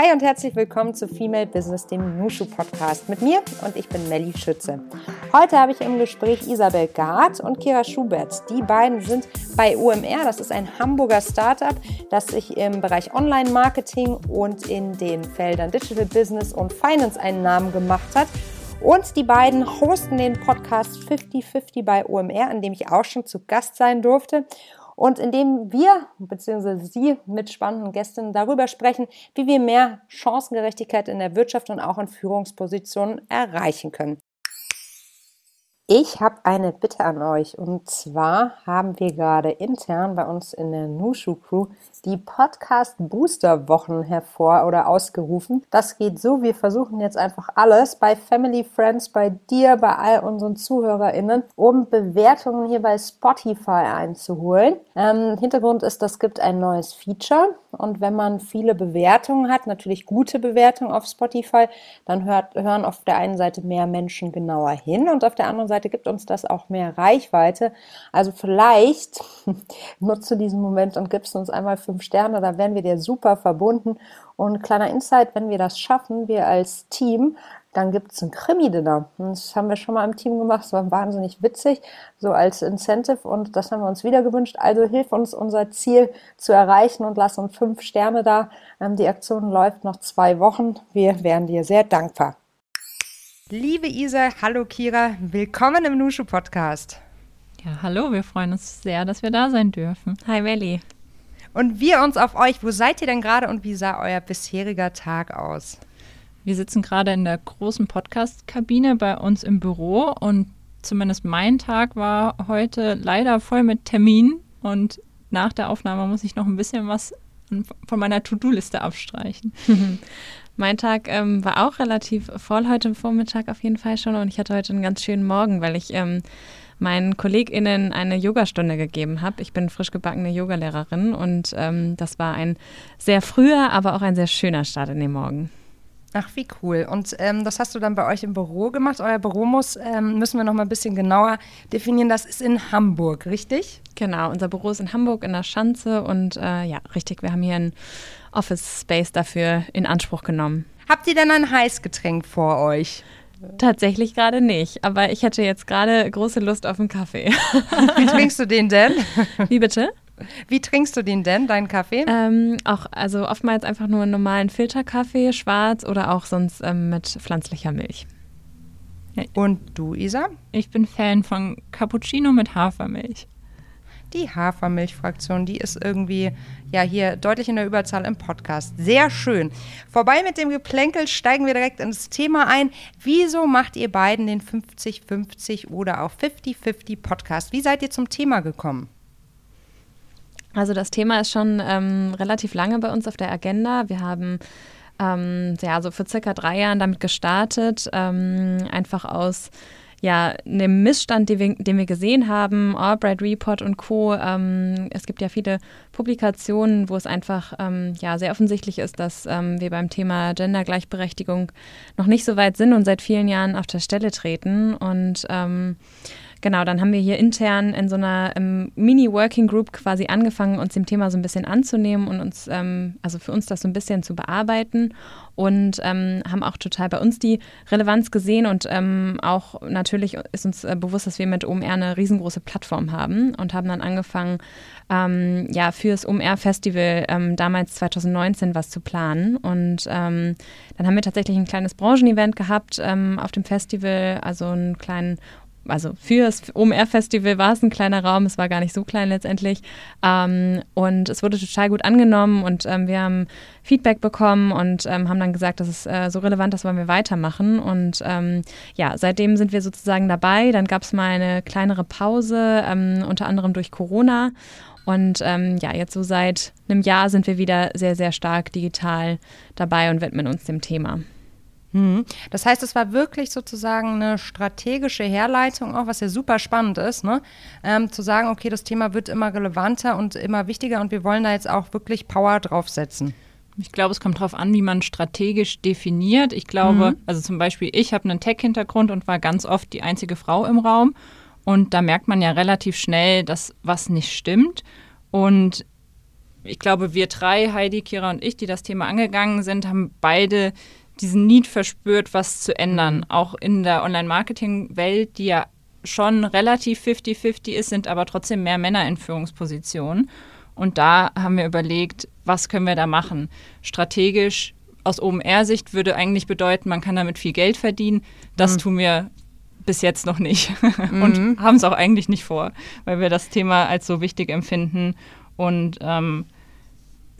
Hi und herzlich willkommen zu Female Business, dem Nushu Podcast mit mir und ich bin Melly Schütze. Heute habe ich im Gespräch Isabel Gard und Kira Schubert. Die beiden sind bei OMR, das ist ein Hamburger Startup, das sich im Bereich Online-Marketing und in den Feldern Digital Business und Finance einen Namen gemacht hat. Und die beiden hosten den Podcast 50-50 bei OMR, an dem ich auch schon zu Gast sein durfte und indem wir bzw. Sie mit spannenden Gästen darüber sprechen, wie wir mehr Chancengerechtigkeit in der Wirtschaft und auch in Führungspositionen erreichen können. Ich habe eine Bitte an euch und zwar haben wir gerade intern bei uns in der Nushu Crew die Podcast Booster Wochen hervor oder ausgerufen. Das geht so, wir versuchen jetzt einfach alles bei Family Friends, bei dir, bei all unseren ZuhörerInnen, um Bewertungen hier bei Spotify einzuholen. Ähm, Hintergrund ist, das gibt ein neues Feature und wenn man viele Bewertungen hat, natürlich gute Bewertungen auf Spotify, dann hört, hören auf der einen Seite mehr Menschen genauer hin und auf der anderen Seite gibt uns das auch mehr Reichweite. Also vielleicht nutzt du diesen Moment und gibst uns einmal fünf Sterne, da wären wir dir super verbunden. Und kleiner Insight, wenn wir das schaffen, wir als Team, dann gibt es ein Krimi-Dinner. Das haben wir schon mal im Team gemacht. Das war wahnsinnig witzig, so als Incentive. Und das haben wir uns wieder gewünscht. Also hilf uns, unser Ziel zu erreichen und lass uns fünf Sterne da. Ähm, die Aktion läuft noch zwei Wochen. Wir wären dir sehr dankbar. Liebe Isa, hallo Kira, willkommen im Nushu Podcast. Ja, hallo, wir freuen uns sehr, dass wir da sein dürfen. Hi Melli. Und wir uns auf euch. Wo seid ihr denn gerade und wie sah euer bisheriger Tag aus? Wir sitzen gerade in der großen Podcast-Kabine bei uns im Büro und zumindest mein Tag war heute leider voll mit Terminen und nach der Aufnahme muss ich noch ein bisschen was von meiner To-Do-Liste abstreichen. Mein Tag ähm, war auch relativ voll heute Vormittag auf jeden Fall schon und ich hatte heute einen ganz schönen Morgen, weil ich ähm, meinen KollegInnen eine Yogastunde gegeben habe. Ich bin frisch gebackene Yogalehrerin und ähm, das war ein sehr früher, aber auch ein sehr schöner Start in den Morgen. Ach, wie cool. Und ähm, das hast du dann bei euch im Büro gemacht. Euer Büro muss, ähm, müssen wir noch mal ein bisschen genauer definieren. Das ist in Hamburg, richtig? Genau, unser Büro ist in Hamburg in der Schanze und äh, ja, richtig, wir haben hier ein Office Space dafür in Anspruch genommen. Habt ihr denn ein Heißgetränk vor euch? Tatsächlich gerade nicht, aber ich hätte jetzt gerade große Lust auf einen Kaffee. Wie trinkst du den denn? Wie bitte? Wie trinkst du den denn, deinen Kaffee? Ähm, auch, also oftmals einfach nur einen normalen Filterkaffee, schwarz oder auch sonst ähm, mit pflanzlicher Milch. Und du, Isa? Ich bin Fan von Cappuccino mit Hafermilch die Hafermilchfraktion, die ist irgendwie ja hier deutlich in der Überzahl im Podcast. Sehr schön. Vorbei mit dem Geplänkel steigen wir direkt ins Thema ein. Wieso macht ihr beiden den 50-50 oder auch 50-50 Podcast? Wie seid ihr zum Thema gekommen? Also das Thema ist schon ähm, relativ lange bei uns auf der Agenda. Wir haben ähm, ja so für circa drei Jahren damit gestartet, ähm, einfach aus ja, einem Missstand, den wir, den wir gesehen haben, Albright Report und Co. Ähm, es gibt ja viele Publikationen, wo es einfach ähm, ja, sehr offensichtlich ist, dass ähm, wir beim Thema Gendergleichberechtigung noch nicht so weit sind und seit vielen Jahren auf der Stelle treten. Und ähm, Genau, dann haben wir hier intern in so einer ähm, Mini-Working Group quasi angefangen, uns dem Thema so ein bisschen anzunehmen und uns, ähm, also für uns das so ein bisschen zu bearbeiten und ähm, haben auch total bei uns die Relevanz gesehen und ähm, auch natürlich ist uns äh, bewusst, dass wir mit OMR eine riesengroße Plattform haben und haben dann angefangen, ähm, ja, fürs OMR-Festival ähm, damals 2019 was zu planen. Und dann haben wir tatsächlich ein kleines Branchenevent gehabt auf dem Festival, also einen kleinen also für das OMR-Festival war es ein kleiner Raum, es war gar nicht so klein letztendlich. Ähm, und es wurde total gut angenommen und ähm, wir haben Feedback bekommen und ähm, haben dann gesagt, das ist äh, so relevant, das wollen wir weitermachen. Und ähm, ja, seitdem sind wir sozusagen dabei. Dann gab es mal eine kleinere Pause, ähm, unter anderem durch Corona. Und ähm, ja, jetzt so seit einem Jahr sind wir wieder sehr, sehr stark digital dabei und widmen uns dem Thema. Mhm. Das heißt, es war wirklich sozusagen eine strategische Herleitung, auch was ja super spannend ist, ne? Ähm, zu sagen, okay, das Thema wird immer relevanter und immer wichtiger und wir wollen da jetzt auch wirklich Power draufsetzen. Ich glaube, es kommt darauf an, wie man strategisch definiert. Ich glaube, mhm. also zum Beispiel, ich habe einen Tech-Hintergrund und war ganz oft die einzige Frau im Raum. Und da merkt man ja relativ schnell, dass was nicht stimmt. Und ich glaube, wir drei, Heidi, Kira und ich, die das Thema angegangen sind, haben beide diesen Need verspürt, was zu ändern. Mhm. Auch in der Online-Marketing-Welt, die ja schon relativ 50-50 ist, sind aber trotzdem mehr Männer in Führungspositionen. Und da haben wir überlegt, was können wir da machen? Strategisch aus OMR-Sicht würde eigentlich bedeuten, man kann damit viel Geld verdienen. Das mhm. tun wir bis jetzt noch nicht und mhm. haben es auch eigentlich nicht vor, weil wir das Thema als so wichtig empfinden und ähm,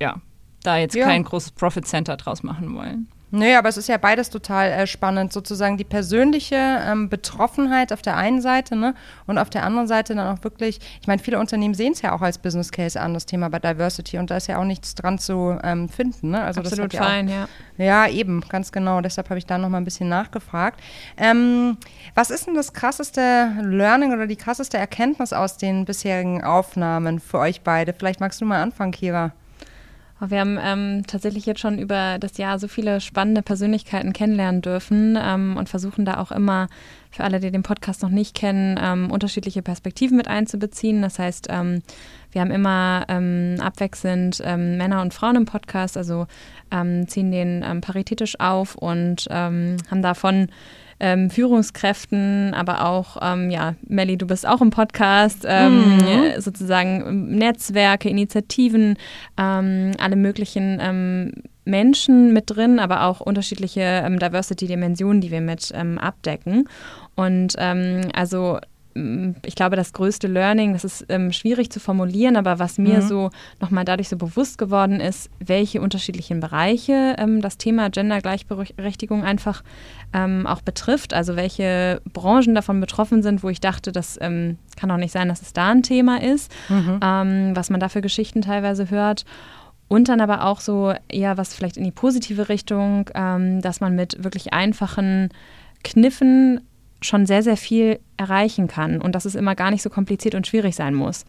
ja, da jetzt ja. kein großes Profit Center draus machen wollen. Nee, aber es ist ja beides total äh, spannend. Sozusagen die persönliche ähm, Betroffenheit auf der einen Seite ne, und auf der anderen Seite dann auch wirklich, ich meine, viele Unternehmen sehen es ja auch als Business Case an, das Thema bei Diversity und da ist ja auch nichts dran zu ähm, finden. Ne? Also Absolut das fein, ja, ja. Ja, eben, ganz genau. Deshalb habe ich da nochmal ein bisschen nachgefragt. Ähm, was ist denn das krasseste Learning oder die krasseste Erkenntnis aus den bisherigen Aufnahmen für euch beide? Vielleicht magst du mal anfangen, Kira. Wir haben ähm, tatsächlich jetzt schon über das Jahr so viele spannende Persönlichkeiten kennenlernen dürfen ähm, und versuchen da auch immer für alle, die den Podcast noch nicht kennen, ähm, unterschiedliche Perspektiven mit einzubeziehen. Das heißt, ähm, wir haben immer ähm, abwechselnd ähm, Männer und Frauen im Podcast, also ziehen den paritätisch auf und haben davon ähm, Führungskräften, aber auch, ähm, ja, Melli, du bist auch im Podcast, ähm, mhm. sozusagen Netzwerke, Initiativen, ähm, alle möglichen ähm, Menschen mit drin, aber auch unterschiedliche ähm, Diversity-Dimensionen, die wir mit abdecken. Und also ich glaube, das größte Learning, das ist ähm, schwierig zu formulieren, aber was mir mhm. so nochmal dadurch so bewusst geworden ist, welche unterschiedlichen Bereiche ähm, das Thema Gendergleichberechtigung einfach ähm, auch betrifft, also welche Branchen davon betroffen sind, wo ich dachte, das ähm, kann auch nicht sein, dass es da ein Thema ist, mhm. Ähm, was man da für Geschichten teilweise hört. Und dann aber auch so eher was vielleicht in die positive Richtung, ähm, dass man mit wirklich einfachen Kniffen schon sehr, sehr viel erreichen kann und dass es immer gar nicht so kompliziert und schwierig sein muss.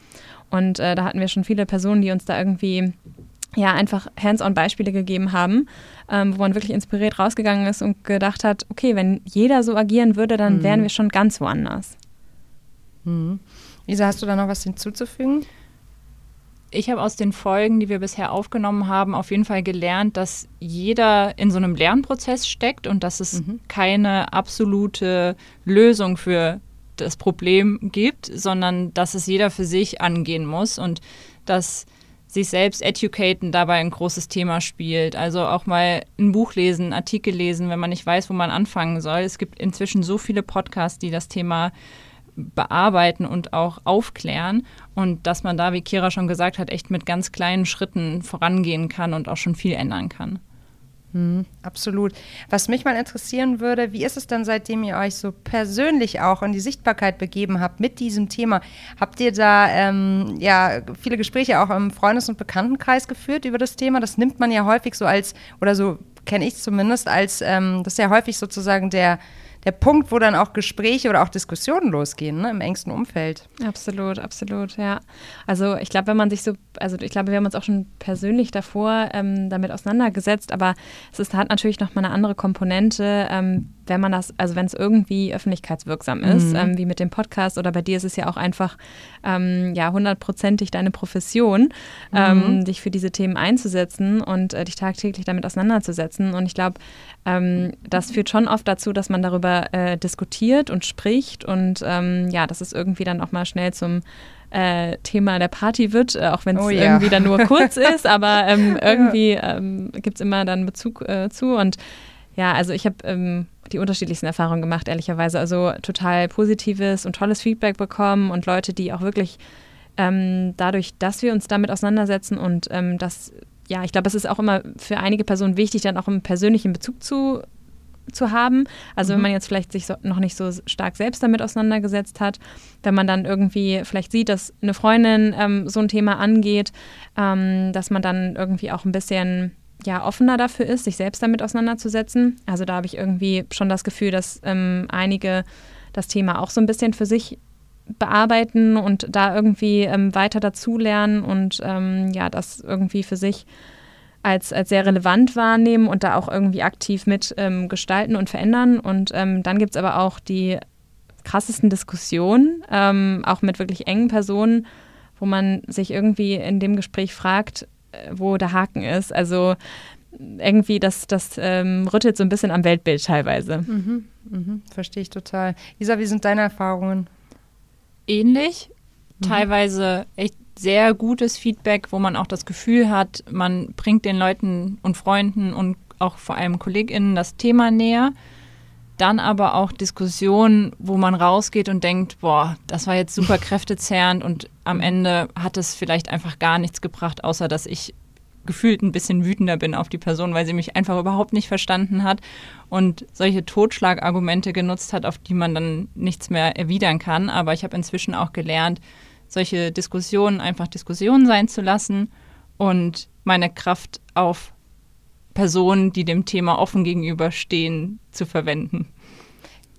Und äh, da hatten wir schon viele Personen, die uns da irgendwie ja einfach hands-on-Beispiele gegeben haben, ähm, wo man wirklich inspiriert rausgegangen ist und gedacht hat, okay, wenn jeder so agieren würde, dann mhm. wären wir schon ganz woanders. Mhm. Lisa, hast du da noch was hinzuzufügen? Ich habe aus den Folgen, die wir bisher aufgenommen haben, auf jeden Fall gelernt, dass jeder in so einem Lernprozess steckt und dass es mhm. keine absolute Lösung für das Problem gibt, sondern dass es jeder für sich angehen muss und dass sich selbst educaten dabei ein großes Thema spielt. Also auch mal ein Buch lesen, einen Artikel lesen, wenn man nicht weiß, wo man anfangen soll. Es gibt inzwischen so viele Podcasts, die das Thema bearbeiten und auch aufklären und dass man da, wie Kira schon gesagt hat, echt mit ganz kleinen Schritten vorangehen kann und auch schon viel ändern kann. Hm, absolut. Was mich mal interessieren würde, wie ist es dann, seitdem ihr euch so persönlich auch in die Sichtbarkeit begeben habt mit diesem Thema? Habt ihr da ähm, ja viele Gespräche auch im Freundes- und Bekanntenkreis geführt über das Thema? Das nimmt man ja häufig so als, oder so kenne ich zumindest, als ähm, das ist ja häufig sozusagen der der Punkt, wo dann auch Gespräche oder auch Diskussionen losgehen, ne, im engsten Umfeld. Absolut, absolut, ja. Also ich glaube, wenn man sich so, also ich glaube, wir haben uns auch schon persönlich davor ähm, damit auseinandergesetzt, aber es ist, hat natürlich nochmal eine andere Komponente, ähm, wenn man das, also wenn es irgendwie öffentlichkeitswirksam ist, mhm. ähm, wie mit dem Podcast oder bei dir ist es ja auch einfach ähm, ja hundertprozentig deine Profession, ähm, mhm. dich für diese Themen einzusetzen und äh, dich tagtäglich damit auseinanderzusetzen. Und ich glaube, ähm, das führt schon oft dazu, dass man darüber äh, diskutiert und spricht und ähm, ja, dass es irgendwie dann auch mal schnell zum äh, Thema der Party wird, äh, auch wenn es oh, ja. irgendwie dann nur kurz ist, aber ähm, irgendwie ähm, gibt es immer dann Bezug äh, zu. Und ja, also ich habe ähm, die unterschiedlichsten Erfahrungen gemacht, ehrlicherweise. Also total positives und tolles Feedback bekommen und Leute, die auch wirklich ähm, dadurch, dass wir uns damit auseinandersetzen und ähm, das, ja, ich glaube, es ist auch immer für einige Personen wichtig, dann auch einen persönlichen Bezug zu zu haben. Also mhm. wenn man jetzt vielleicht sich so, noch nicht so stark selbst damit auseinandergesetzt hat, wenn man dann irgendwie vielleicht sieht, dass eine Freundin ähm, so ein Thema angeht, ähm, dass man dann irgendwie auch ein bisschen ja, offener dafür ist, sich selbst damit auseinanderzusetzen. Also da habe ich irgendwie schon das Gefühl, dass ähm, einige das Thema auch so ein bisschen für sich bearbeiten und da irgendwie ähm, weiter dazulernen und ähm, ja, das irgendwie für sich als, als sehr relevant wahrnehmen und da auch irgendwie aktiv mit ähm, gestalten und verändern. Und ähm, dann gibt es aber auch die krassesten Diskussionen, ähm, auch mit wirklich engen Personen, wo man sich irgendwie in dem Gespräch fragt, wo der Haken ist. Also irgendwie, das, das ähm, rüttelt so ein bisschen am Weltbild teilweise. Mhm, mhm, verstehe ich total. Isa, wie sind deine Erfahrungen? Ähnlich. Mhm. Teilweise echt sehr gutes Feedback, wo man auch das Gefühl hat, man bringt den Leuten und Freunden und auch vor allem KollegInnen das Thema näher. Dann aber auch Diskussionen, wo man rausgeht und denkt, boah, das war jetzt super kräftezehrend und am Ende hat es vielleicht einfach gar nichts gebracht, außer dass ich gefühlt ein bisschen wütender bin auf die Person, weil sie mich einfach überhaupt nicht verstanden hat und solche Totschlagargumente genutzt hat, auf die man dann nichts mehr erwidern kann. Aber ich habe inzwischen auch gelernt, solche Diskussionen einfach Diskussionen sein zu lassen und meine Kraft auf Personen, die dem Thema offen gegenüberstehen, zu verwenden.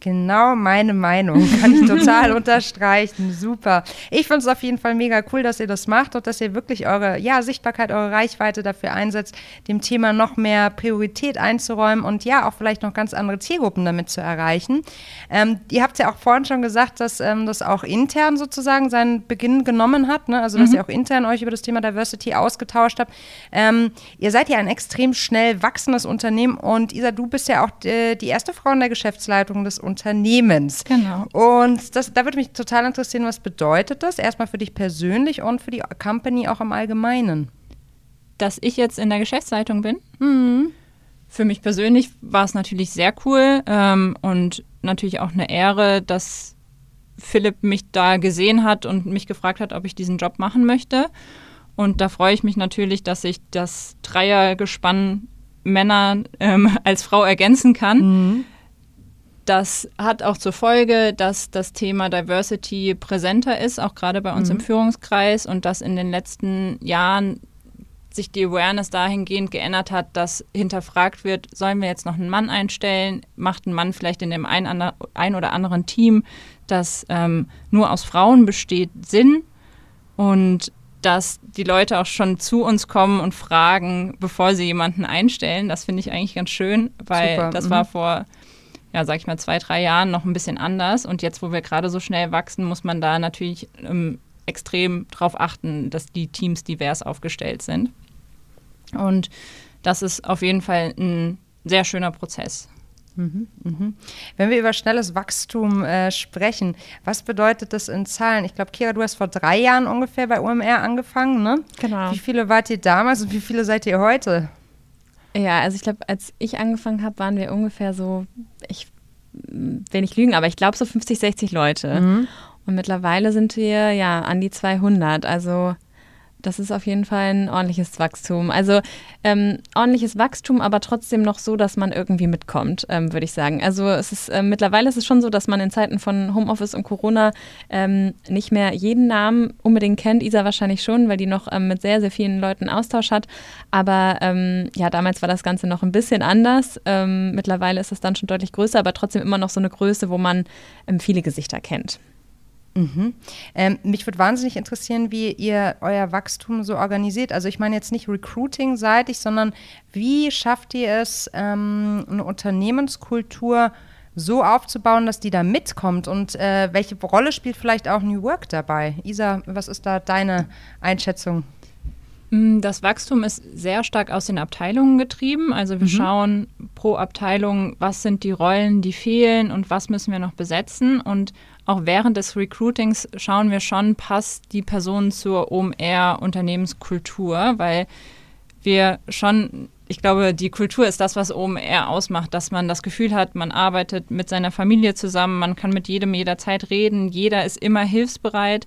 Genau meine Meinung. Kann ich total unterstreichen. Super. Ich finde es auf jeden Fall mega cool, dass ihr das macht und dass ihr wirklich eure ja, Sichtbarkeit, eure Reichweite dafür einsetzt, dem Thema noch mehr Priorität einzuräumen und ja, auch vielleicht noch ganz andere Zielgruppen damit zu erreichen. Ähm, ihr habt ja auch vorhin schon gesagt, dass ähm, das auch intern sozusagen seinen Beginn genommen hat, ne? also dass mhm. ihr auch intern euch über das Thema Diversity ausgetauscht habt. Ähm, ihr seid ja ein extrem schnell wachsendes Unternehmen und Isa, du bist ja auch die, äh, die erste Frau in der Geschäftsleitung des Unternehmens. Unternehmens. Genau. Und das, da würde mich total interessieren, was bedeutet das erstmal für dich persönlich und für die Company auch im Allgemeinen? Dass ich jetzt in der Geschäftsleitung bin. Mhm. Für mich persönlich war es natürlich sehr cool ähm, und natürlich auch eine Ehre, dass Philipp mich da gesehen hat und mich gefragt hat, ob ich diesen Job machen möchte. Und da freue ich mich natürlich, dass ich das Dreiergespann Männer ähm, als Frau ergänzen kann. Mhm. Das hat auch zur Folge, dass das Thema Diversity präsenter ist, auch gerade bei uns mhm. im Führungskreis und dass in den letzten Jahren sich die Awareness dahingehend geändert hat, dass hinterfragt wird, sollen wir jetzt noch einen Mann einstellen? Macht ein Mann vielleicht in dem ein, ein oder anderen Team, das ähm, nur aus Frauen besteht, Sinn? Und dass die Leute auch schon zu uns kommen und fragen, bevor sie jemanden einstellen, das finde ich eigentlich ganz schön, weil Super. das mhm. war vor ja, sag ich mal, zwei, drei Jahren noch ein bisschen anders. Und jetzt, wo wir gerade so schnell wachsen, muss man da natürlich ähm, extrem darauf achten, dass die Teams divers aufgestellt sind. Und das ist auf jeden Fall ein sehr schöner Prozess. Mhm, mhm. Wenn wir über schnelles Wachstum äh, sprechen, was bedeutet das in Zahlen? Ich glaube, Kira, du hast vor drei Jahren ungefähr bei UMR angefangen, ne? Genau. Wie viele wart ihr damals und wie viele seid ihr heute? Ja, also ich glaube, als ich angefangen habe, waren wir ungefähr so, ich will nicht lügen, aber ich glaube so 50, 60 Leute. Mhm. Und mittlerweile sind wir ja an die 200. Also das ist auf jeden Fall ein ordentliches Wachstum. Also ähm, ordentliches Wachstum, aber trotzdem noch so, dass man irgendwie mitkommt, ähm, würde ich sagen. Also es ist äh, mittlerweile ist es schon so, dass man in Zeiten von Homeoffice und Corona ähm, nicht mehr jeden Namen unbedingt kennt. Isa wahrscheinlich schon, weil die noch ähm, mit sehr, sehr vielen Leuten Austausch hat. Aber ähm, ja, damals war das Ganze noch ein bisschen anders. Ähm, mittlerweile ist es dann schon deutlich größer, aber trotzdem immer noch so eine Größe, wo man viele Gesichter kennt. Mhm. Ähm, mich würde wahnsinnig interessieren, wie ihr euer Wachstum so organisiert. Also ich meine jetzt nicht recruiting-seitig, sondern wie schafft ihr es, ähm, eine Unternehmenskultur so aufzubauen, dass die da mitkommt? Und äh, welche Rolle spielt vielleicht auch New Work dabei? Isa, was ist da deine Einschätzung? Mm, das Wachstum ist sehr stark aus den Abteilungen getrieben. Also wir mhm. schauen pro Abteilung, was sind die Rollen, die fehlen und was müssen wir noch besetzen. Und auch während des Recruitings schauen wir schon, passt die Person zur OMR-Unternehmenskultur, weil wir schon, ich glaube, die Kultur ist das, was OMR ausmacht, dass man das Gefühl hat, man arbeitet mit seiner Familie zusammen, man kann mit jedem jederzeit reden, jeder ist immer hilfsbereit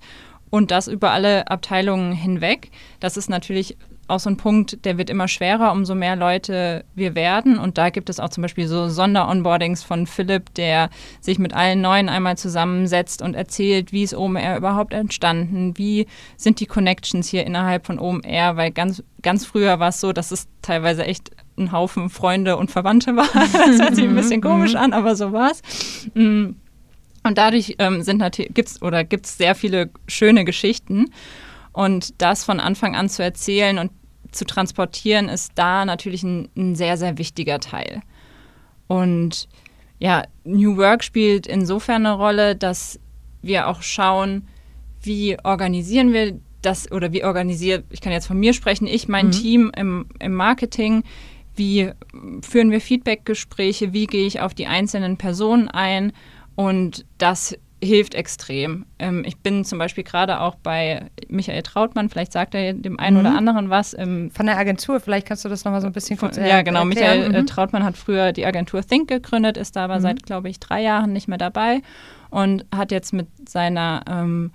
und das über alle Abteilungen hinweg. Das ist natürlich auch so ein Punkt, der wird immer schwerer, umso mehr Leute wir werden. Und da gibt es auch zum Beispiel so Sonderonboardings von Philipp, der sich mit allen Neuen einmal zusammensetzt und erzählt, wie ist OMR überhaupt entstanden, wie sind die Connections hier innerhalb von OMR, weil ganz, ganz früher war es so, dass es teilweise echt ein Haufen Freunde und Verwandte war. das hört sich ein bisschen komisch an, aber so war es. Mm. Und dadurch ähm, sind natürlich, gibt's oder gibt es sehr viele schöne Geschichten. Und das von Anfang an zu erzählen und zu transportieren, ist da natürlich ein, ein sehr, sehr wichtiger Teil. Und ja, New Work spielt insofern eine Rolle, dass wir auch schauen, wie organisieren wir das oder wie organisiert, ich kann jetzt von mir sprechen, ich, mein mhm. Team im, im Marketing, wie führen wir Feedbackgespräche, wie gehe ich auf die einzelnen Personen ein und das hilft extrem. Ähm, ich bin zum Beispiel gerade auch bei Michael Trautmann, vielleicht sagt er dem einen mhm. oder anderen was. Ähm, von der Agentur, vielleicht kannst du das nochmal so ein bisschen kurz erklären. Ja, genau. Erklären. Michael äh, mhm. Trautmann hat früher die Agentur Think gegründet, ist da aber mhm. seit, glaube ich, drei Jahren nicht mehr dabei und hat jetzt mit seiner ähm,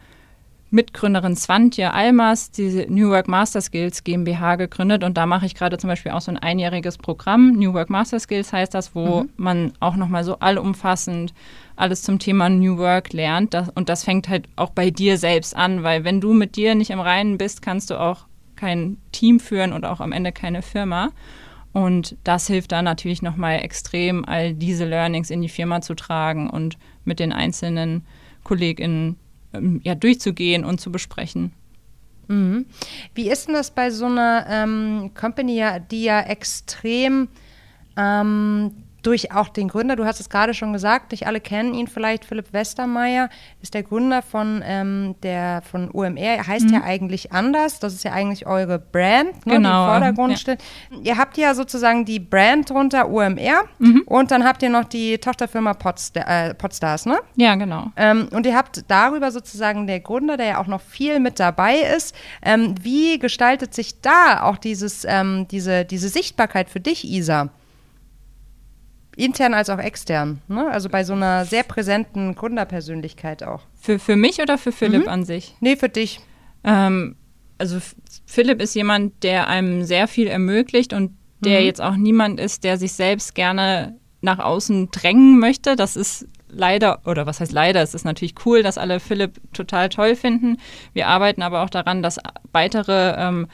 Mitgründerin Swantje Almas diese New Work Master Skills GmbH gegründet und da mache ich gerade zum Beispiel auch so ein einjähriges Programm. New Work Master Skills heißt das, wo mhm. man auch nochmal so allumfassend alles zum Thema New Work lernt. Das, und das fängt halt auch bei dir selbst an, weil wenn du mit dir nicht im Reinen bist, kannst du auch kein Team führen und auch am Ende keine Firma. Und das hilft dann natürlich nochmal extrem, all diese Learnings in die Firma zu tragen und mit den einzelnen KollegInnen ähm, ja, durchzugehen und zu besprechen. Mhm. Wie ist denn das bei so einer ähm, Company, die ja extrem ähm, durch auch den Gründer, du hast es gerade schon gesagt, nicht alle kennen ihn vielleicht, Philipp Westermeier ist der Gründer von, ähm, der, von UMR, er heißt mhm. ja eigentlich anders, das ist ja eigentlich eure Brand, ne, genau, die im genau, Vordergrund ja. steht. Ihr habt ja sozusagen die Brand drunter UMR mhm. und dann habt ihr noch die Tochterfirma Podstar, äh, Podstars, ne? Ja, genau. Ähm, und ihr habt darüber sozusagen der Gründer, der ja auch noch viel mit dabei ist, ähm, wie gestaltet sich da auch dieses, ähm, diese, diese Sichtbarkeit für dich, Isa? Intern als auch extern. Ne? Also bei so einer sehr präsenten Gründerpersönlichkeit auch. Für, für mich oder für Philipp mhm. an sich? Nee, für dich. Ähm, also Philipp ist jemand, der einem sehr viel ermöglicht und der mhm. jetzt auch niemand ist, der sich selbst gerne nach außen drängen möchte. Das ist leider, oder was heißt leider, es ist natürlich cool, dass alle Philipp total toll finden. Wir arbeiten aber auch daran, dass weitere ähm,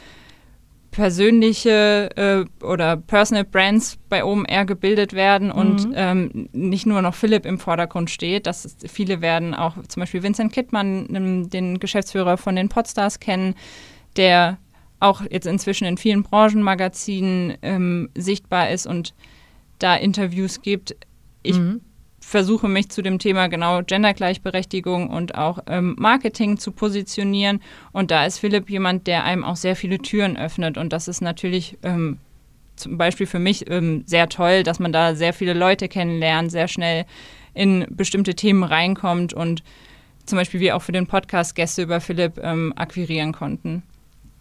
persönliche äh, oder Personal Brands bei OMR gebildet werden und mhm. ähm, nicht nur noch Philipp im Vordergrund steht. Das ist, viele werden auch zum Beispiel Vincent Kittmann, den Geschäftsführer von den Podstars kennen, der auch jetzt inzwischen in vielen Branchenmagazinen ähm, sichtbar ist und da Interviews gibt. Ich mhm versuche mich zu dem Thema genau Gendergleichberechtigung und auch ähm, Marketing zu positionieren. Und da ist Philipp jemand, der einem auch sehr viele Türen öffnet. Und das ist natürlich ähm, zum Beispiel für mich ähm, sehr toll, dass man da sehr viele Leute kennenlernt, sehr schnell in bestimmte Themen reinkommt und zum Beispiel wir auch für den Podcast Gäste über Philipp ähm, akquirieren konnten.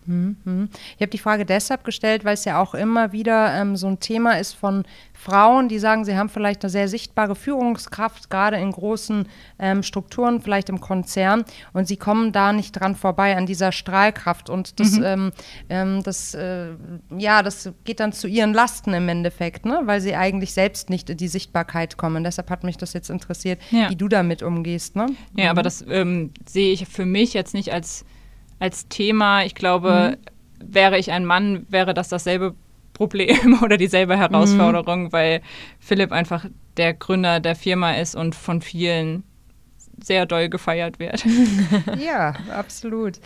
Mhm. Ich habe die Frage deshalb gestellt, weil es ja auch immer wieder ähm, so ein Thema ist von Frauen, die sagen, sie haben vielleicht eine sehr sichtbare Führungskraft, gerade in großen ähm, Strukturen, vielleicht im Konzern, und sie kommen da nicht dran vorbei an dieser Strahlkraft. Und das, mhm. ähm, ähm das, äh, ja, das geht dann zu ihren Lasten im Endeffekt, ne? weil sie eigentlich selbst nicht in die Sichtbarkeit kommen. Deshalb hat mich das jetzt interessiert, ja. wie du damit umgehst. Ne? Ja, mhm. aber das ähm, sehe ich für mich jetzt nicht als als Thema. Ich glaube, mhm. wäre ich ein Mann, wäre das dasselbe Problem oder dieselbe Herausforderung, mhm. weil Philipp einfach der Gründer der Firma ist und von vielen sehr doll gefeiert wird. ja, absolut.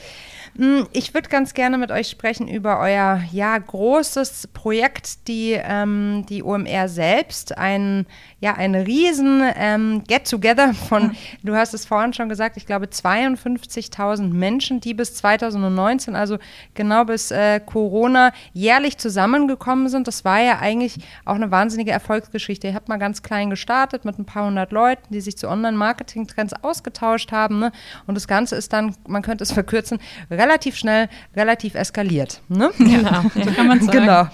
Hm, ich würde ganz gerne mit euch sprechen über euer ja, großes Projekt, die, ähm, die OMR selbst. Ein, ja, ein riesen ähm, Get-Together von, du hast es vorhin schon gesagt, ich glaube 52.000 Menschen, die bis 2019, also genau bis äh, Corona, jährlich zusammengekommen sind. Das war ja eigentlich auch eine wahnsinnige Erfolgsgeschichte. Ihr habt mal ganz klein gestartet mit ein paar hundert Leuten, die sich zu Online-Marketing-Trends ausgetauscht haben. Ne? Und das Ganze ist dann, man könnte es verkürzen, relativ schnell, relativ eskaliert. Ne? Genau, so kann man sagen. Genau.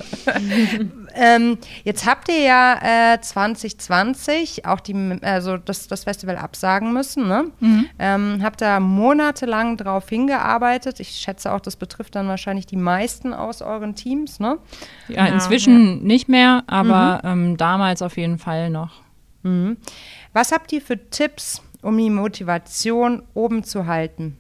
ähm, jetzt habt ihr ja äh, 2020 auch die, also das, das Festival absagen müssen. Ne? Mhm. Ähm, habt da monatelang drauf hingearbeitet. Ich schätze auch, das betrifft dann wahrscheinlich die meisten aus euren Teams. Ne? Ja, inzwischen ja. nicht mehr, aber mhm. ähm, damals auf jeden Fall noch. Mhm. Was habt ihr für Tipps, um die Motivation oben zu halten?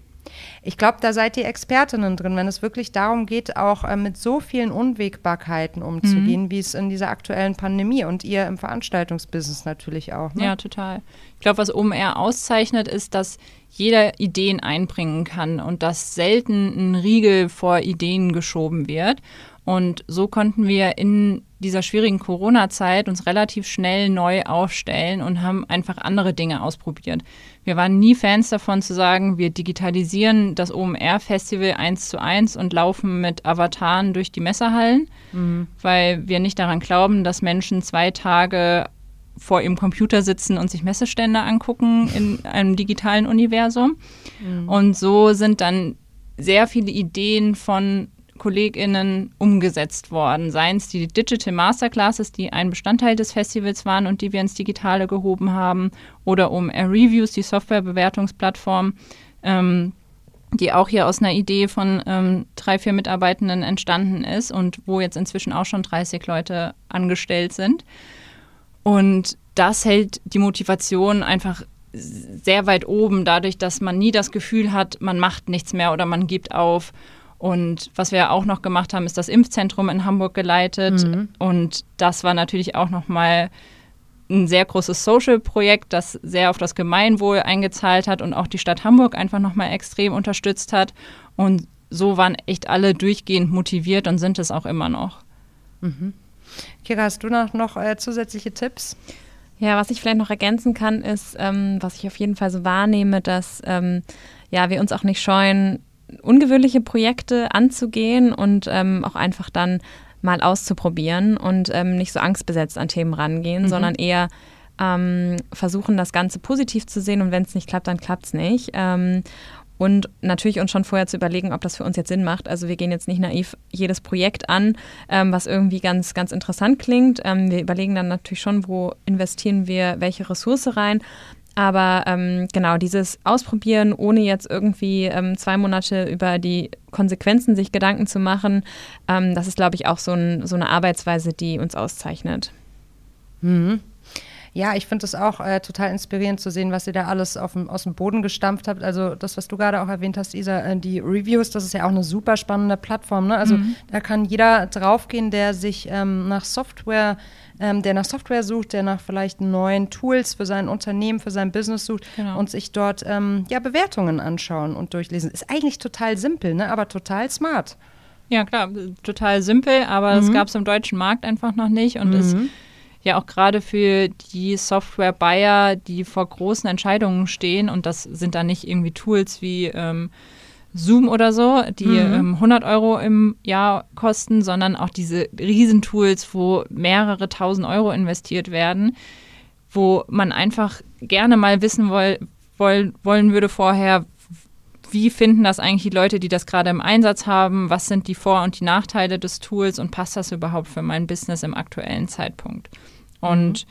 Ich glaube, da seid ihr Expertinnen drin, wenn es wirklich darum geht, auch äh, mit so vielen Unwägbarkeiten umzugehen, mhm. wie es in dieser aktuellen Pandemie und ihr im Veranstaltungsbusiness natürlich auch. Ne? Ja, total. Ich glaube, was OMR auszeichnet, ist, dass jeder Ideen einbringen kann und dass selten ein Riegel vor Ideen geschoben wird. Und so konnten wir in dieser schwierigen Corona-Zeit uns relativ schnell neu aufstellen und haben einfach andere Dinge ausprobiert. Wir waren nie Fans davon zu sagen, wir digitalisieren das OMR-Festival eins zu eins und laufen mit Avataren durch die Messerhallen, mhm. weil wir nicht daran glauben, dass Menschen zwei Tage vor ihrem Computer sitzen und sich Messestände angucken in einem digitalen Universum. Mhm. Und so sind dann sehr viele Ideen von KollegInnen umgesetzt worden. Seien es die Digital Masterclasses, die ein Bestandteil des Festivals waren und die wir ins Digitale gehoben haben, oder um Reviews, die Softwarebewertungsplattform, ähm, die auch hier aus einer Idee von ähm, drei, vier Mitarbeitenden entstanden ist und wo jetzt inzwischen auch schon 30 Leute angestellt sind. Und das hält die Motivation einfach sehr weit oben, dadurch, dass man nie das Gefühl hat, man macht nichts mehr oder man gibt auf. Und was wir auch noch gemacht haben, ist das Impfzentrum in Hamburg geleitet. Mhm. Und das war natürlich auch nochmal ein sehr großes Social-Projekt, das sehr auf das Gemeinwohl eingezahlt hat und auch die Stadt Hamburg einfach nochmal extrem unterstützt hat. Und so waren echt alle durchgehend motiviert und sind es auch immer noch. Mhm. Kira, hast du noch, noch äh, zusätzliche Tipps? Ja, was ich vielleicht noch ergänzen kann, ist, ähm, was ich auf jeden Fall so wahrnehme, dass ähm, ja, wir uns auch nicht scheuen, ungewöhnliche Projekte anzugehen und ähm, auch einfach dann mal auszuprobieren und ähm, nicht so angstbesetzt an Themen rangehen, mhm. sondern eher ähm, versuchen, das Ganze positiv zu sehen und wenn es nicht klappt, dann klappt es nicht. Ähm, und natürlich uns schon vorher zu überlegen, ob das für uns jetzt Sinn macht. Also wir gehen jetzt nicht naiv jedes Projekt an, ähm, was irgendwie ganz, ganz interessant klingt. Ähm, wir überlegen dann natürlich schon, wo investieren wir welche Ressource rein. Aber ähm, genau, dieses Ausprobieren, ohne jetzt irgendwie ähm, zwei Monate über die Konsequenzen sich Gedanken zu machen, ähm, das ist, glaube ich, auch so, ein, so, eine Arbeitsweise, die uns auszeichnet. Mhm. Ja, ich finde es auch äh, total inspirierend zu sehen, was ihr da alles auf dem, aus dem Boden gestampft habt. Also das, was du gerade auch erwähnt hast, Isa, äh, die Reviews, das ist ja auch eine super spannende Plattform. Ne? Also mhm. da kann jeder draufgehen, der sich ähm, nach Software ähm, der nach Software sucht, der nach vielleicht neuen Tools für sein Unternehmen, für sein Business sucht genau. und sich dort ähm, ja, Bewertungen anschauen und durchlesen. Ist eigentlich total simpel, ne? aber total smart. Ja, klar, total simpel, aber es mhm. gab es im deutschen Markt einfach noch nicht und mhm. ist ja auch gerade für die Software-Buyer, die vor großen Entscheidungen stehen und das sind dann nicht irgendwie Tools wie ähm, Zoom oder so, die mhm. ähm, 100 Euro im Jahr kosten, sondern auch diese Riesentools, wo mehrere tausend Euro investiert werden, wo man einfach gerne mal wissen woll, woll, wollen würde vorher, wie finden das eigentlich die Leute, die das gerade im Einsatz haben? Was sind die Vor- und die Nachteile des Tools und passt das überhaupt für mein Business im aktuellen Zeitpunkt? Und mhm.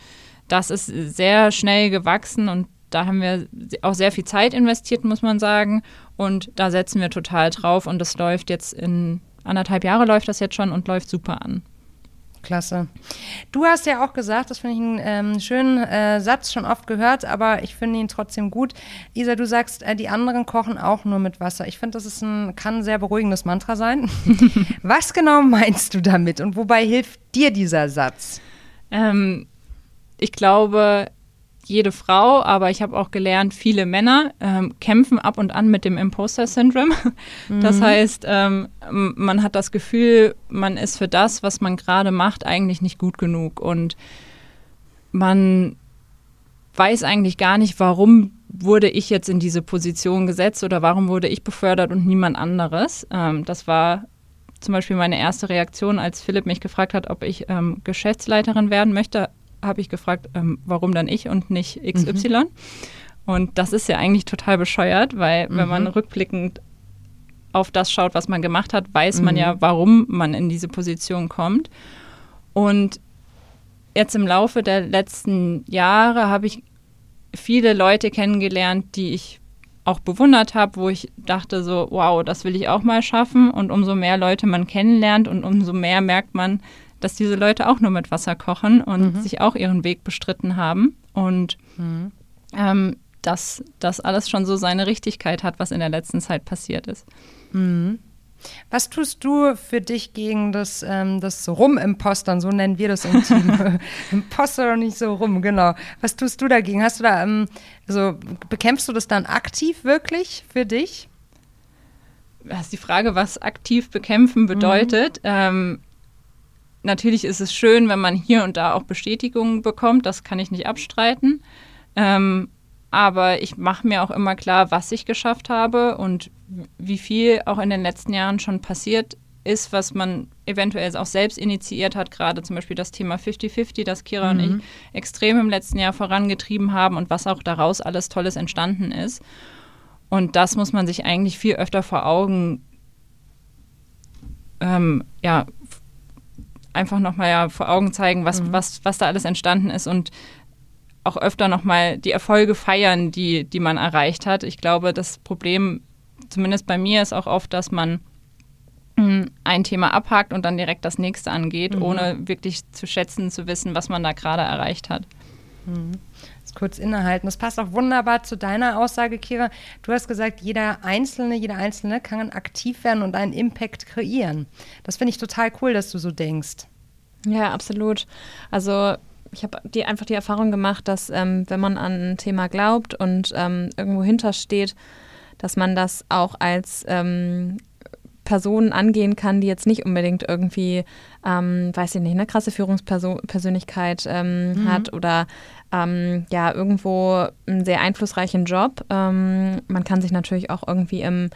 das ist sehr schnell gewachsen und da haben wir auch sehr viel Zeit investiert, muss man sagen. Und da setzen wir total drauf und das läuft jetzt in anderthalb Jahre läuft das jetzt schon und läuft super an. Klasse. Du hast ja auch gesagt, das finde ich einen ähm, schönen äh, Satz, schon oft gehört, aber ich finde ihn trotzdem gut. Isa, du sagst, äh, die anderen kochen auch nur mit Wasser. Ich finde, das ist ein, kann ein sehr beruhigendes Mantra sein. Was genau meinst du damit und wobei hilft dir dieser Satz? Ähm, ich glaube, jede Frau, aber ich habe auch gelernt, viele Männer ähm, kämpfen ab und an mit dem Imposter-Syndrom. Das mhm. heißt, ähm, man hat das Gefühl, man ist für das, was man gerade macht, eigentlich nicht gut genug. Und man weiß eigentlich gar nicht, warum wurde ich jetzt in diese Position gesetzt oder warum wurde ich befördert und niemand anderes. Ähm, das war zum Beispiel meine erste Reaktion, als Philipp mich gefragt hat, ob ich ähm, Geschäftsleiterin werden möchte, habe ich gefragt, ähm, warum dann ich und nicht XY. Mhm. Und das ist ja eigentlich total bescheuert, weil mhm. wenn man mhm. rückblickend auf das schaut, was man gemacht hat, weiß mhm. man ja, warum man in diese Position kommt. Und jetzt im Laufe der letzten Jahre habe ich viele Leute kennengelernt, die ich auch bewundert habe, wo ich dachte so, wow, das will ich auch mal schaffen. Und umso mehr Leute man kennenlernt und umso mehr merkt man, dass diese Leute auch nur mit Wasser kochen und mhm. sich auch ihren Weg bestritten haben. Und mhm. ähm, dass das alles schon so seine Richtigkeit hat, was in der letzten Zeit passiert ist. Mhm. Was tust du für dich gegen das, ähm, das Rum-Impostern, so nennen wir das im Team. Imposter und nicht so rum, genau. Was tust du dagegen? Hast du da, ähm, also bekämpfst du das dann aktiv wirklich für dich? das ist die Frage, was aktiv bekämpfen bedeutet. Mhm. Ähm, natürlich ist es schön, wenn man hier und da auch Bestätigungen bekommt, das kann ich nicht abstreiten. Ähm, aber ich mache mir auch immer klar, was ich geschafft habe und wie viel auch in den letzten Jahren schon passiert ist, was man eventuell auch selbst initiiert hat, gerade zum Beispiel das Thema 50-50, das Kira mhm. und ich extrem im letzten Jahr vorangetrieben haben und was auch daraus alles Tolles entstanden ist. Und das muss man sich eigentlich viel öfter vor Augen, ähm, ja, einfach nochmal ja, vor Augen zeigen, was, mhm. was, was da alles entstanden ist und auch öfter nochmal die Erfolge feiern, die, die man erreicht hat. Ich glaube, das Problem, zumindest bei mir, ist auch oft, dass man hm, ein Thema abhakt und dann direkt das nächste angeht, mhm. ohne wirklich zu schätzen, zu wissen, was man da gerade erreicht hat. Mhm. Das kurz innehalten. Das passt auch wunderbar zu deiner Aussage, Kira. Du hast gesagt, jeder Einzelne, jeder Einzelne kann aktiv werden und einen Impact kreieren. Das finde ich total cool, dass du so denkst. Ja, absolut. Also ich habe die, einfach die Erfahrung gemacht, dass ähm, wenn man an ein Thema glaubt und ähm, irgendwo hintersteht, dass man das auch als ähm, Personen angehen kann, die jetzt nicht unbedingt irgendwie, ähm, weiß ich nicht, eine krasse Führungspersönlichkeit ähm, mhm. hat oder ähm, ja, irgendwo einen sehr einflussreichen Job. Ähm, man kann sich natürlich auch irgendwie im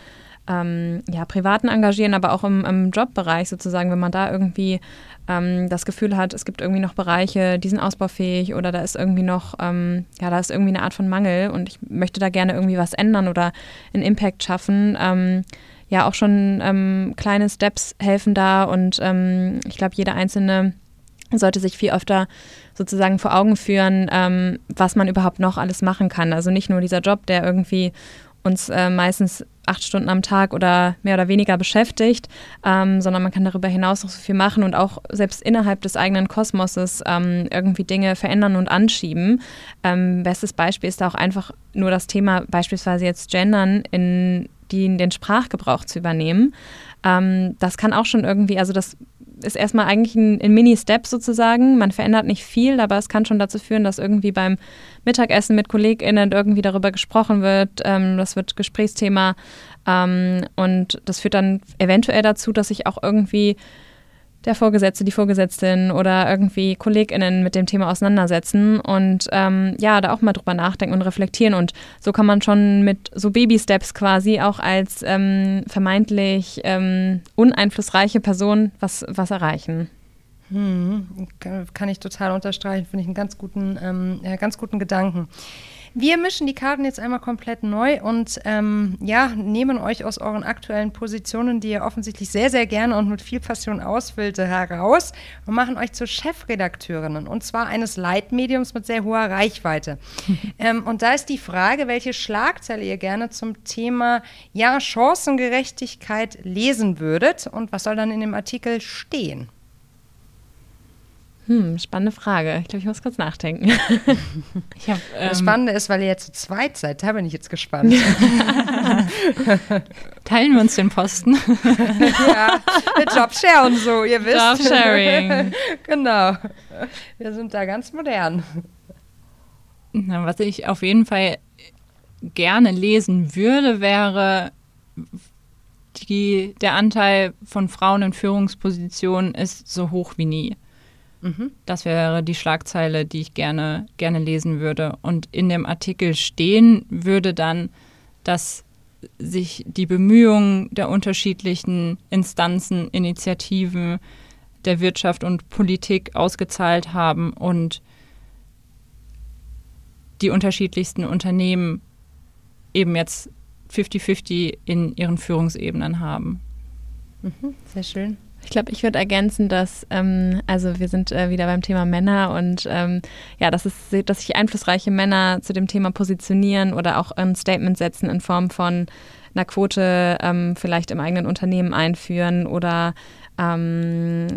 ähm, ja, Privaten engagieren, aber auch im, im Jobbereich sozusagen, wenn man da irgendwie ähm, das Gefühl hat, es gibt irgendwie noch Bereiche, die sind ausbaufähig oder da ist irgendwie noch, ähm, ja, da ist irgendwie eine Art von Mangel und ich möchte da gerne irgendwie was ändern oder einen Impact schaffen. Ähm, ja, auch schon ähm, kleine Steps helfen da und ähm, ich glaube, jeder einzelne sollte sich viel öfter sozusagen vor Augen führen, ähm, was man überhaupt noch alles machen kann. Also nicht nur dieser Job, der irgendwie uns äh, meistens acht Stunden am Tag oder mehr oder weniger beschäftigt, ähm, sondern man kann darüber hinaus noch so viel machen und auch selbst innerhalb des eigenen Kosmoses ähm, irgendwie Dinge verändern und anschieben. Ähm, bestes Beispiel ist da auch einfach nur das Thema beispielsweise jetzt Gendern in die in den Sprachgebrauch zu übernehmen. Ähm, das kann auch schon irgendwie, also das ist erstmal eigentlich ein, ein Mini-Step sozusagen. Man verändert nicht viel, aber es kann schon dazu führen, dass irgendwie beim Mittagessen mit KollegInnen irgendwie darüber gesprochen wird. Ähm, das wird Gesprächsthema. Ähm, und das führt dann eventuell dazu, dass ich auch irgendwie der Vorgesetzte, die Vorgesetzten oder irgendwie KollegInnen mit dem Thema auseinandersetzen und ähm, ja, da auch mal drüber nachdenken und reflektieren. Und so kann man schon mit so Baby-Steps quasi auch als ähm, vermeintlich ähm, uneinflussreiche Person was, was erreichen. Hm, kann ich total unterstreichen, finde ich einen ganz guten, ähm, ganz guten Gedanken. Wir mischen die Karten jetzt einmal komplett neu und ähm, ja, nehmen euch aus euren aktuellen Positionen, die ihr offensichtlich sehr, sehr gerne und mit viel Passion ausfüllte, heraus und machen euch zu Chefredakteurinnen und zwar eines Leitmediums mit sehr hoher Reichweite. ähm, und da ist die Frage, welche Schlagzeile ihr gerne zum Thema ja, Chancengerechtigkeit lesen würdet und was soll dann in dem Artikel stehen? Hm, spannende Frage. Ich glaube, ich muss kurz nachdenken. Hab, ähm, das Spannende ist, weil ihr jetzt zu zweit seid, da bin ich jetzt gespannt. Teilen wir uns den Posten? ja, mit Jobshare und so, ihr wisst. Jobsharing. genau. Wir sind da ganz modern. Na, was ich auf jeden Fall gerne lesen würde, wäre die, der Anteil von Frauen in Führungspositionen ist so hoch wie nie. Mhm. Das wäre die Schlagzeile, die ich gerne, gerne lesen würde. Und in dem Artikel stehen würde dann, dass sich die Bemühungen der unterschiedlichen Instanzen, Initiativen der Wirtschaft und Politik ausgezahlt haben und die unterschiedlichsten Unternehmen eben jetzt 50-50 in ihren Führungsebenen haben. Mhm, sehr schön. Ich glaube, ich würde ergänzen, dass, ähm, also wir sind äh, wieder beim Thema Männer und ähm, ja, dass, es, dass sich einflussreiche Männer zu dem Thema positionieren oder auch ein Statement setzen in Form von einer Quote ähm, vielleicht im eigenen Unternehmen einführen oder ähm,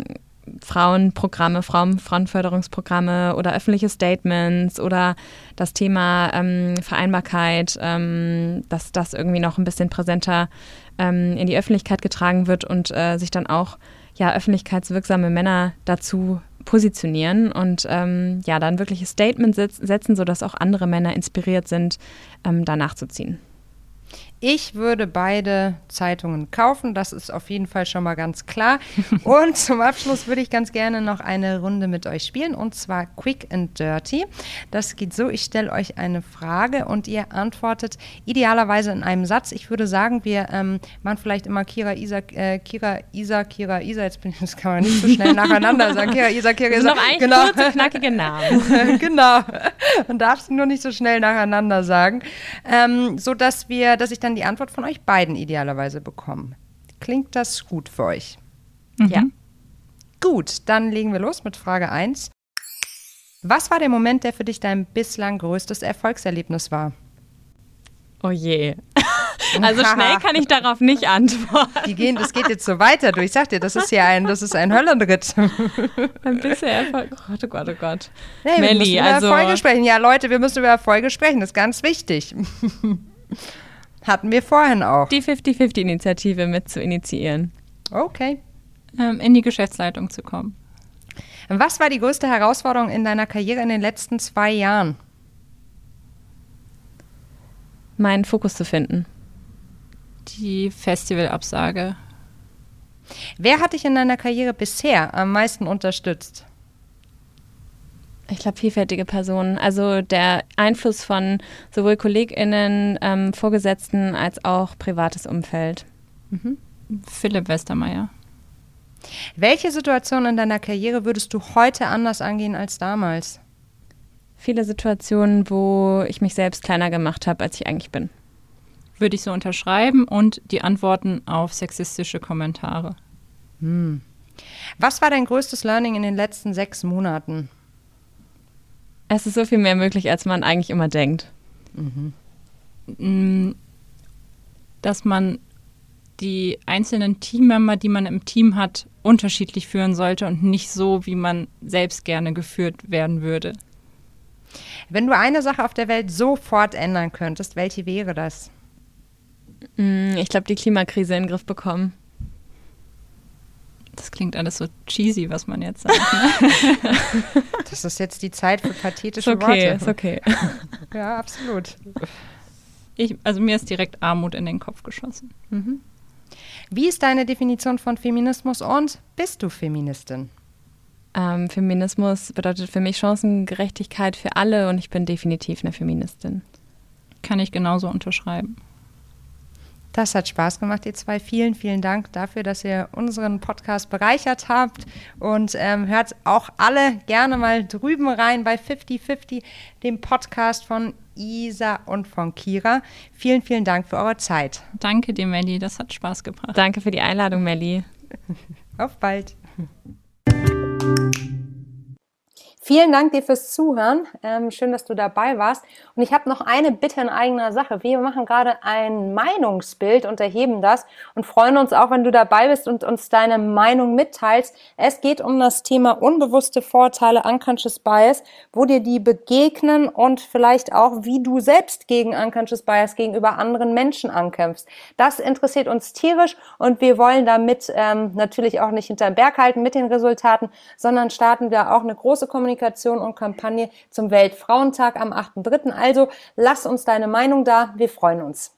Frauenprogramme, Frauen, Frauenförderungsprogramme oder öffentliche Statements oder das Thema ähm, Vereinbarkeit, ähm, dass das irgendwie noch ein bisschen präsenter ähm, in die Öffentlichkeit getragen wird und äh, sich dann auch ja, öffentlichkeitswirksame Männer dazu positionieren und ähm, ja, dann wirkliche Statements setzen, sodass auch andere Männer inspiriert sind, ähm, da nachzuziehen. Ich würde beide Zeitungen kaufen, das ist auf jeden Fall schon mal ganz klar. Und zum Abschluss würde ich ganz gerne noch eine Runde mit euch spielen und zwar Quick and Dirty. Das geht so, ich stelle euch eine Frage und ihr antwortet idealerweise in einem Satz. Ich würde sagen, wir ähm, machen vielleicht immer Kira, Isa, äh, Kira, Isa, Kira, Isa. Jetzt bin ich, das kann man nicht so schnell nacheinander sagen. Kira, Isa, Kira, Isa. Das sind genau. kurze, knackige Namen. genau. Man darf sie nur nicht so schnell nacheinander sagen. Ähm, so dass wir, dass ich dann die Antwort von euch beiden idealerweise bekomme. Klingt das gut für euch? Mhm. Ja. Gut, dann legen wir los mit Frage 1. Was war der Moment, der für dich dein bislang größtes Erfolgserlebnis war? Oh je. Also schnell kann ich darauf nicht antworten. Die gehen, das geht jetzt so weiter. Du, ich sag dir, das ist hier ein, das ist ein Höllenritt. Ein bisschen Erfolg. Oh Gott, oh Gott, oh Gott. Nee, Melli, wir müssen über also Erfolge sprechen. Ja, Leute, wir müssen über Erfolge sprechen. Das ist ganz wichtig. Hatten wir vorhin auch. Die 50-50-Initiative mit zu initiieren. Okay. Ähm, in die Geschäftsleitung zu kommen. Was war die größte Herausforderung in deiner Karriere in den letzten zwei Jahren? Meinen Fokus zu finden. Die Festivalabsage. Wer hat dich in deiner Karriere bisher am meisten unterstützt? Ich glaube, vielfältige Personen. Also der Einfluss von sowohl KollegInnen, ähm, Vorgesetzten als auch privates Umfeld. Mhm. Philipp Westermeier. Welche Situation in deiner Karriere würdest du heute anders angehen als damals? Viele Situationen, wo ich mich selbst kleiner gemacht habe, als ich eigentlich bin. Würde ich so unterschreiben und die Antworten auf sexistische Kommentare. Hm. Was war dein größtes Learning in den letzten sechs Monaten? Es ist so viel mehr möglich, als man eigentlich immer denkt. Mhm. Dass man die einzelnen Teammember, die man im Team hat, unterschiedlich führen sollte und nicht so, wie man selbst gerne geführt werden würde. Wenn du eine Sache auf der Welt sofort ändern könntest, welche wäre das? Mm, ich glaube, die Klimakrise in den Griff bekommen. Das klingt alles so cheesy, was man jetzt sagt. Ne? das ist jetzt die Zeit für pathetische ist okay, Worte. Ist okay. Ja, absolut. Ich, also mir ist direkt Armut in den Kopf geschossen. Mhm. Wie ist deine Definition von Feminismus und bist du Feministin? Ähm, Feminismus bedeutet für mich Chancengerechtigkeit für alle und ich bin definitiv eine Feministin. Kann ich genauso unterschreiben. Das hat Spaß gemacht, ihr zwei. Vielen, vielen Dank dafür, dass ihr unseren Podcast bereichert habt. Und ähm, hört auch alle gerne mal drüben rein bei 5050, dem Podcast von Isa und von Kira. Vielen, vielen Dank für eure Zeit. Danke dir, Melli. Das hat Spaß gebracht. Danke für die Einladung, Melli. Auf bald. Vielen Dank dir fürs Zuhören. Ähm, schön, dass du dabei warst. Und ich habe noch eine Bitte in eigener Sache. Wir machen gerade ein Meinungsbild und erheben das und freuen uns auch, wenn du dabei bist und uns deine Meinung mitteilst. Es geht um das Thema unbewusste Vorteile, Unconscious Bias, wo dir die begegnen und vielleicht auch, wie du selbst gegen Unconscious Bias gegenüber anderen Menschen ankämpfst. Das interessiert uns tierisch und wir wollen damit ähm, natürlich auch nicht hinterm Berg halten mit den Resultaten, sondern starten wir auch eine große Kommunikation Kommunikation und Kampagne zum Weltfrauentag am 8.3. Also lass uns deine Meinung da. Wir freuen uns.